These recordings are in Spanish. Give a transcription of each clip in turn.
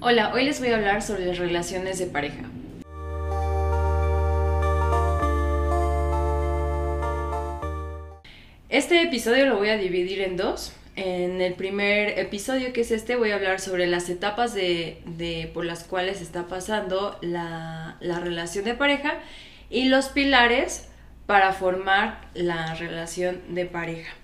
Hola, hoy les voy a hablar sobre las relaciones de pareja. Este episodio lo voy a dividir en dos. En el primer episodio, que es este, voy a hablar sobre las etapas de, por las cuales está pasando la, la relación de pareja y los pilares para formar la relación de pareja.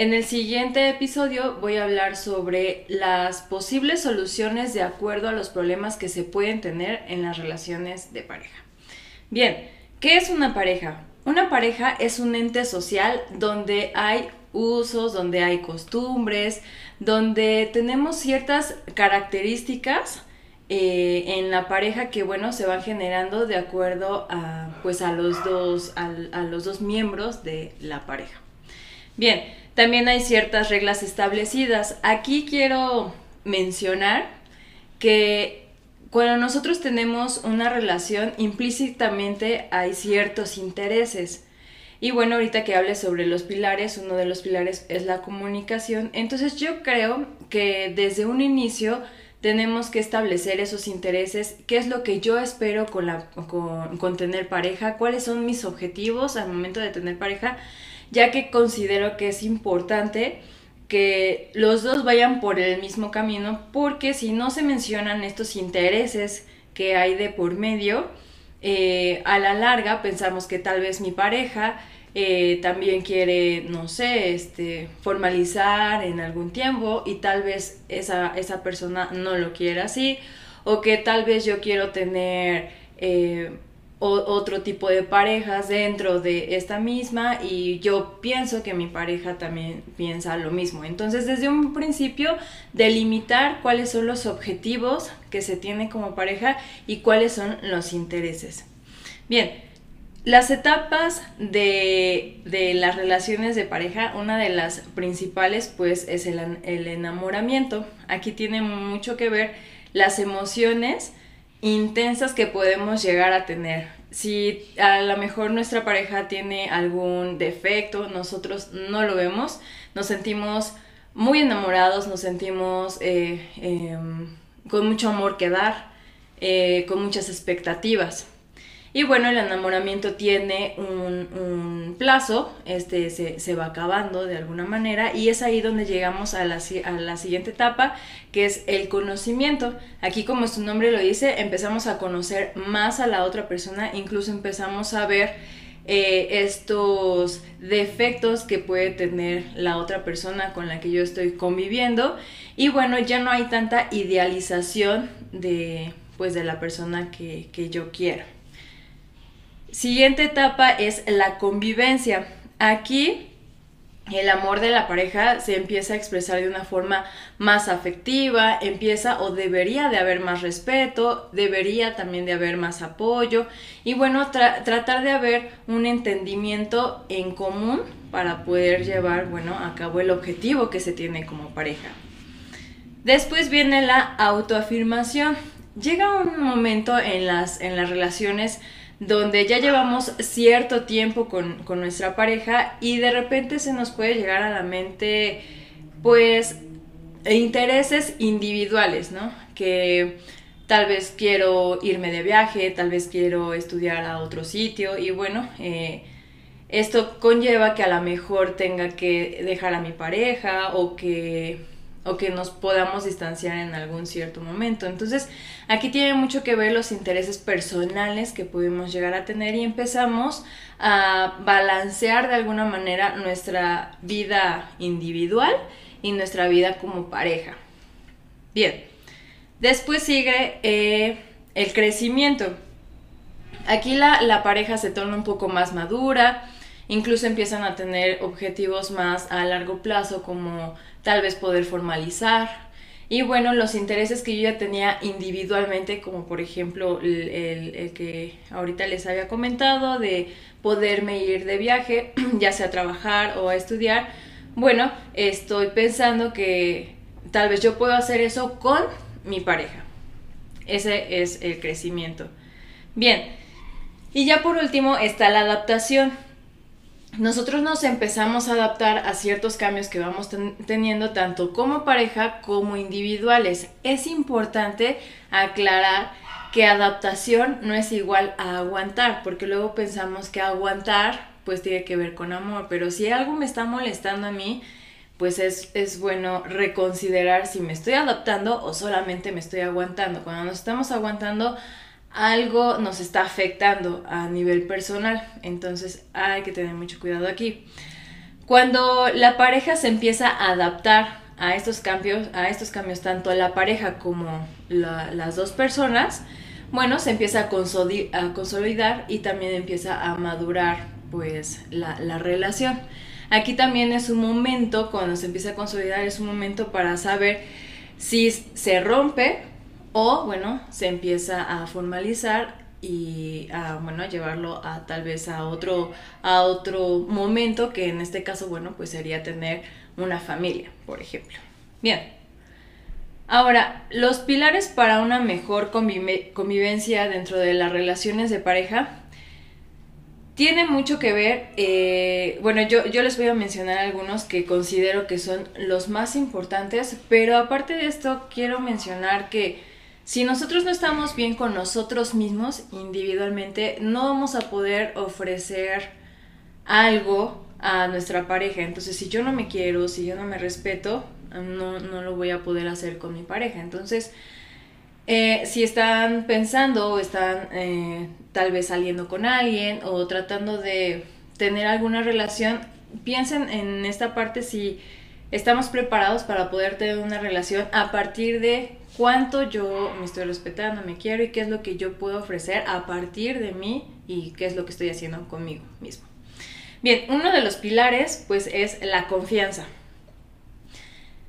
En el siguiente episodio voy a hablar sobre las posibles soluciones de acuerdo a los problemas que se pueden tener en las relaciones de pareja. Bien, ¿qué es una pareja? Una pareja es un ente social donde hay usos, donde hay costumbres, donde tenemos ciertas características eh, en la pareja que bueno se van generando de acuerdo a pues a los dos a los dos miembros de la pareja. Bien, también hay ciertas reglas establecidas. Aquí quiero mencionar que cuando nosotros tenemos una relación, implícitamente hay ciertos intereses. Y bueno, ahorita que hable sobre los pilares, uno de los pilares es la comunicación. Entonces yo creo que desde un inicio tenemos que establecer esos intereses, qué es lo que yo espero con, la, con tener pareja, cuáles son mis objetivos al momento de tener pareja ya que considero que es importante que los dos vayan por el mismo camino, porque si no se mencionan estos intereses que hay de por medio, eh, a la larga pensamos que tal vez mi pareja eh, también quiere, no sé, este, formalizar en algún tiempo y tal vez esa, esa persona no lo quiera así, o que tal vez yo quiero tener... Eh, otro tipo de parejas dentro de esta misma y yo pienso que mi pareja también piensa lo mismo. Entonces, desde un principio, delimitar cuáles son los objetivos que se tiene como pareja y cuáles son los intereses. Bien, las etapas de, las relaciones de pareja, una de las principales pues es el, el enamoramiento. Aquí tiene mucho que ver las emociones intensas que podemos llegar a tener. Si a lo mejor nuestra pareja tiene algún defecto, nosotros no lo vemos, nos sentimos muy enamorados, nos sentimos eh, em, con mucho amor que dar, eh, con muchas expectativas. Y bueno, el enamoramiento tiene un, plazo, este se, va acabando de alguna manera y es ahí donde llegamos a la, a la, siguiente etapa, que es el conocimiento. Aquí como su nombre lo dice, empezamos a conocer más a la otra persona, incluso empezamos a ver eh, estos defectos que puede tener la otra persona con la que yo estoy conviviendo y bueno, ya no hay tanta idealización de, pues, de la persona que, que yo quiero. Siguiente etapa es la convivencia. Aquí el amor de la pareja se empieza a expresar de una forma más afectiva, empieza o debería de haber más respeto, debería también de haber más apoyo y bueno, tratar de haber un entendimiento en común para poder llevar, bueno, a cabo el objetivo que se tiene como pareja. Después viene la autoafirmación. Llega un momento en las, en las relaciones donde ya llevamos cierto tiempo con, nuestra pareja y de repente se nos puede llegar a la mente pues intereses individuales, ¿no? Que tal vez quiero irme de viaje, tal vez quiero estudiar a otro sitio y bueno, eh, esto conlleva que a lo mejor tenga que dejar a mi pareja o que o que nos podamos distanciar en algún cierto momento. Entonces, aquí tiene mucho que ver los intereses personales que pudimos llegar a tener y empezamos a balancear de alguna manera nuestra vida individual y nuestra vida como pareja. Bien, después sigue eh, el crecimiento. Aquí la, la pareja se torna un poco más madura, incluso empiezan a tener objetivos más a largo plazo como tal vez poder formalizar. Y bueno, los intereses que yo ya tenía individualmente, como por ejemplo el, que ahorita les había comentado, de poderme ir de viaje, ya sea a trabajar o a estudiar, bueno, estoy pensando que tal vez yo puedo hacer eso con mi pareja. Ese es el crecimiento. Bien, y ya por último está la adaptación. Nosotros nos empezamos a adaptar a ciertos cambios que vamos teniendo tanto como pareja como individuales. Es importante aclarar que adaptación no es igual a aguantar, porque luego pensamos que aguantar pues tiene que ver con amor, pero si algo me está molestando a mí, pues es, es, bueno reconsiderar si me estoy adaptando o solamente me estoy aguantando. Cuando nos estamos aguantando, algo nos está afectando a nivel personal, entonces hay que tener mucho cuidado aquí. Cuando la pareja se empieza a adaptar a estos cambios, a estos cambios tanto la pareja como las dos personas, bueno, se empieza a, consolidar y también empieza a madurar pues la, la relación. Aquí también es un momento, cuando se empieza a consolidar, es un momento para saber si se rompe o bueno, se empieza a formalizar y a, llevarlo a tal vez a otro, a otro momento que en este caso, bueno, pues sería tener una familia, por ejemplo. Bien. Ahora, los pilares para una mejor convivencia dentro de las relaciones de pareja tiene mucho que ver, eh, bueno, yo, yo les voy a mencionar algunos que considero que son los más importantes, pero aparte de esto quiero mencionar que si nosotros no estamos bien con nosotros mismos individualmente, no vamos a poder ofrecer algo a nuestra pareja. Entonces, si yo no me quiero, si yo no me respeto, no, no lo voy a poder hacer con mi pareja. Entonces, eh, si están pensando o están eh, tal vez saliendo con alguien o tratando de tener alguna relación, piensen en esta parte si estamos preparados para poder tener una relación a partir de cuánto yo me estoy respetando, me quiero y qué es lo que yo puedo ofrecer a partir de mí y qué es lo que estoy haciendo conmigo mismo. Bien, uno de los pilares pues es la confianza.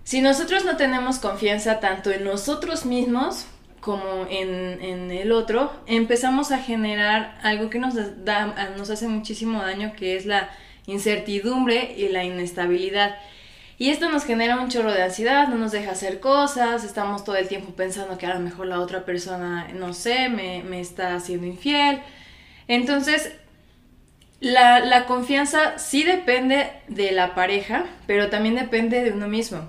Si nosotros no tenemos confianza tanto en nosotros mismos como en, el otro, empezamos a generar algo que nos, da, nos hace muchísimo daño, que es la incertidumbre y la inestabilidad. Y esto nos genera un chorro de ansiedad, no nos deja hacer cosas, estamos todo el tiempo pensando que a lo mejor la otra persona, no sé, me, está haciendo infiel. Entonces, la, la, confianza sí depende de la pareja, pero también depende de uno mismo.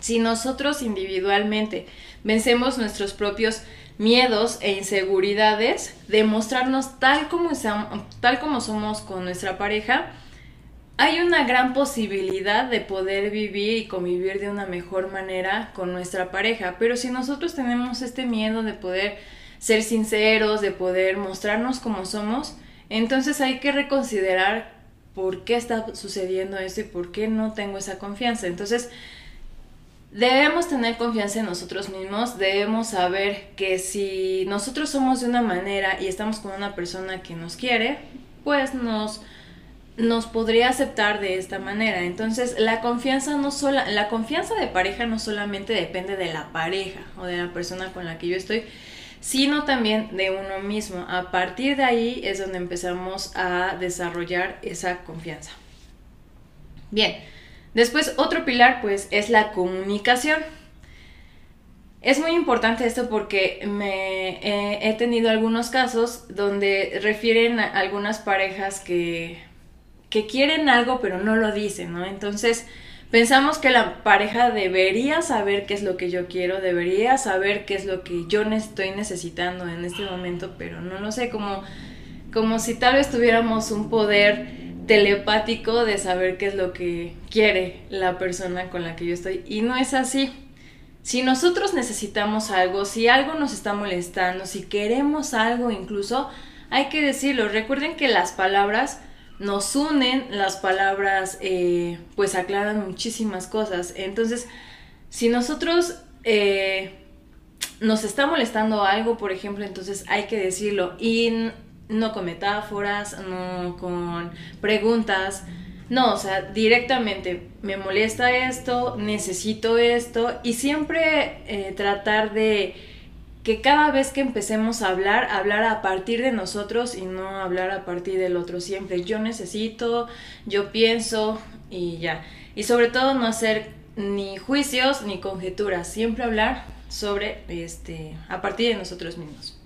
Si nosotros individualmente vencemos nuestros propios miedos e inseguridades, demostrarnos tal como, tal como somos con nuestra pareja, hay una gran posibilidad de poder vivir y convivir de una mejor manera con nuestra pareja, pero si nosotros tenemos este miedo de poder ser sinceros, de poder mostrarnos como somos, entonces hay que reconsiderar por qué está sucediendo esto y por qué no tengo esa confianza. Entonces, debemos tener confianza en nosotros mismos, debemos saber que si nosotros somos de una manera y estamos con una persona que nos quiere, pues nos nos podría aceptar de esta manera. Entonces, la confianza no sola, la confianza de pareja no solamente depende de la pareja o de la persona con la que yo estoy, sino también de uno mismo. A partir de ahí es donde empezamos a desarrollar esa confianza. Bien, después otro pilar pues es la comunicación. Es muy importante esto porque me he tenido algunos casos donde refieren a algunas parejas que que quieren algo pero no lo dicen, ¿no? Entonces pensamos que la pareja debería saber qué es lo que yo quiero, debería saber qué es lo que yo estoy necesitando en este momento, pero no lo sé, como, como si tal vez tuviéramos un poder telepático de saber qué es lo que quiere la persona con la que yo estoy. Y no es así. Si nosotros necesitamos algo, si algo nos está molestando, si queremos algo incluso, hay que decirlo. Recuerden que las palabras nos unen, las palabras eh, pues aclaran muchísimas cosas. Entonces, si nosotros eh, nos está molestando algo, por ejemplo, entonces hay que decirlo y no con metáforas, no con preguntas. No, o sea, directamente me molesta esto, necesito esto y siempre eh, tratar de que cada vez que empecemos a hablar, hablar a partir de nosotros y no hablar a partir del otro siempre. Yo necesito, yo pienso y ya. Y sobre todo no hacer ni juicios ni conjeturas, siempre hablar sobre este a partir de nosotros mismos.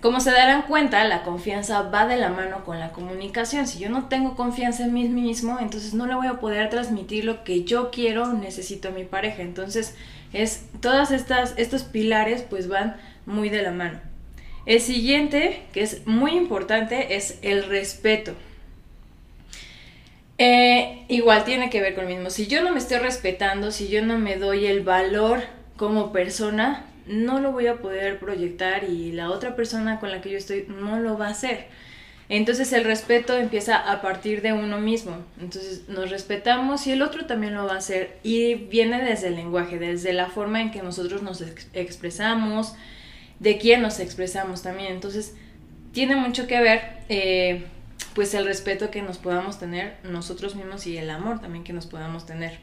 como se darán cuenta, la confianza va de la mano con la comunicación. Si yo no tengo confianza en mí mismo, entonces no le voy a poder transmitir lo que yo quiero, necesito a mi pareja. Entonces, es todas estas estos pilares pues van muy de la mano. El siguiente, que es muy importante, es el respeto. Eh, igual tiene que ver con lo mismo. Si yo no me estoy respetando, si yo no me doy el valor como persona, no lo voy a poder proyectar y la otra persona con la que yo estoy no lo va a hacer. Entonces el respeto empieza a partir de uno mismo. Entonces nos respetamos y el otro también lo va a hacer. Y viene desde el lenguaje, desde la forma en que nosotros nos expresamos, de quién nos expresamos también. Entonces tiene mucho que ver eh, pues el respeto que nos podamos tener nosotros mismos y el amor también que nos podamos tener.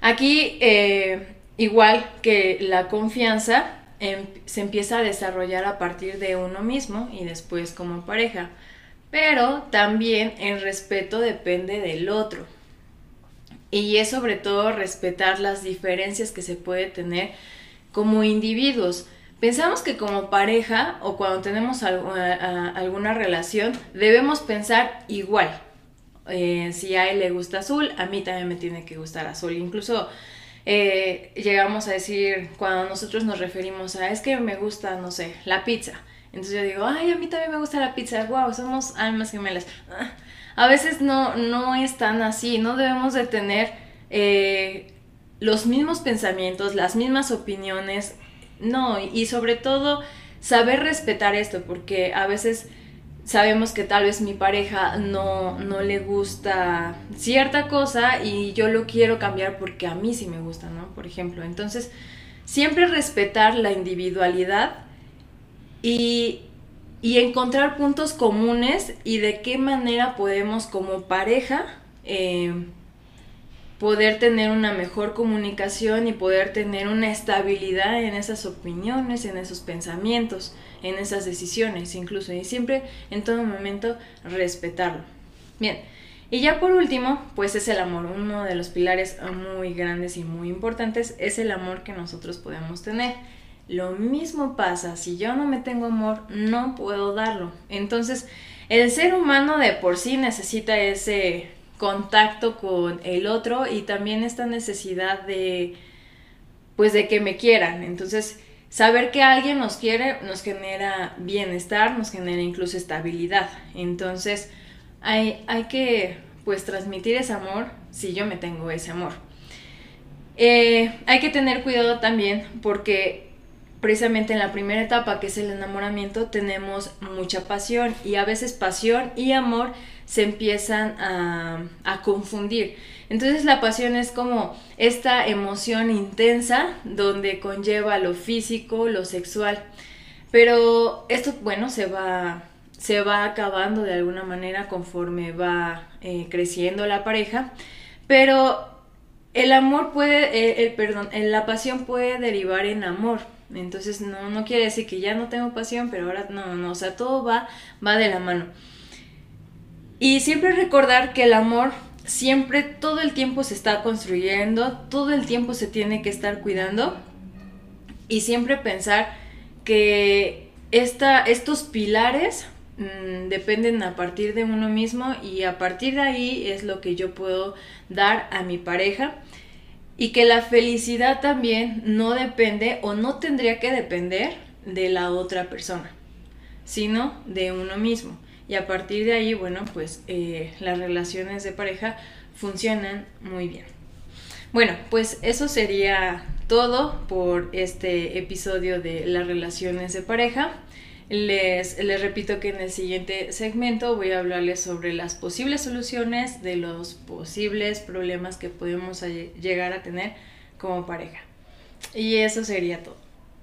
Aquí eh, Igual que la confianza se empieza a desarrollar a partir de uno mismo y después como pareja. Pero también el respeto depende del otro. Y es sobre todo respetar las diferencias que se puede tener como individuos. Pensamos que como pareja o cuando tenemos alguna relación debemos pensar igual. Eh, si a él le gusta azul, a mí también me tiene que gustar azul. Incluso eh, llegamos a decir, cuando nosotros nos referimos a, es que me gusta, no sé, la pizza. Entonces yo digo, ay, a mí también me gusta la pizza, wow, somos almas gemelas. A veces no, no es tan así, no debemos de tener eh, los mismos pensamientos, las mismas opiniones, no, y sobre todo saber respetar esto, porque a veces sabemos que tal vez mi pareja no, no le gusta cierta cosa y yo lo quiero cambiar porque a mí sí me gusta, ¿no? Por ejemplo, entonces siempre respetar la individualidad y, encontrar puntos comunes y de qué manera podemos como pareja eh, poder tener una mejor comunicación y poder tener una estabilidad en esas opiniones, en esos pensamientos, en esas decisiones incluso y siempre en todo momento respetarlo. Bien, y ya por último, pues es el amor. Uno de los pilares muy grandes y muy importantes es el amor que nosotros podemos tener. Lo mismo pasa, si yo no me tengo amor, no puedo darlo. Entonces, el ser humano de por sí necesita ese contacto con el otro y también esta necesidad de pues de que me quieran. Entonces, saber que alguien nos quiere nos genera bienestar, nos genera incluso estabilidad. Entonces, hay, hay que pues transmitir ese amor si yo me tengo ese amor. Eh, hay que tener cuidado también porque precisamente en la primera etapa que es el enamoramiento tenemos mucha pasión y a veces pasión y amor se empiezan a, confundir. Entonces la pasión es como esta emoción intensa donde conlleva lo físico, lo sexual. Pero esto, bueno, se va, se va acabando de alguna manera conforme va eh, creciendo la pareja. Pero el amor puede, eh, el, perdón, la pasión puede derivar en amor. Entonces no, no quiere decir que ya no tengo pasión, pero ahora no, no, o sea, todo va, va de la mano. Y siempre recordar que el amor siempre, todo el tiempo se está construyendo, todo el tiempo se tiene que estar cuidando. Y siempre pensar que esta, estos pilares mm, dependen a partir de uno mismo y a partir de ahí es lo que yo puedo dar a mi pareja. Y que la felicidad también no depende o no tendría que depender de la otra persona, sino de uno mismo y a partir de ahí, bueno, pues eh, las relaciones de pareja funcionan muy bien. Bueno, pues eso sería todo por este episodio de las relaciones de pareja. Les, les, repito que en el siguiente segmento voy a hablarles sobre las posibles soluciones de los posibles problemas que podemos llegar a tener como pareja. Y eso sería todo.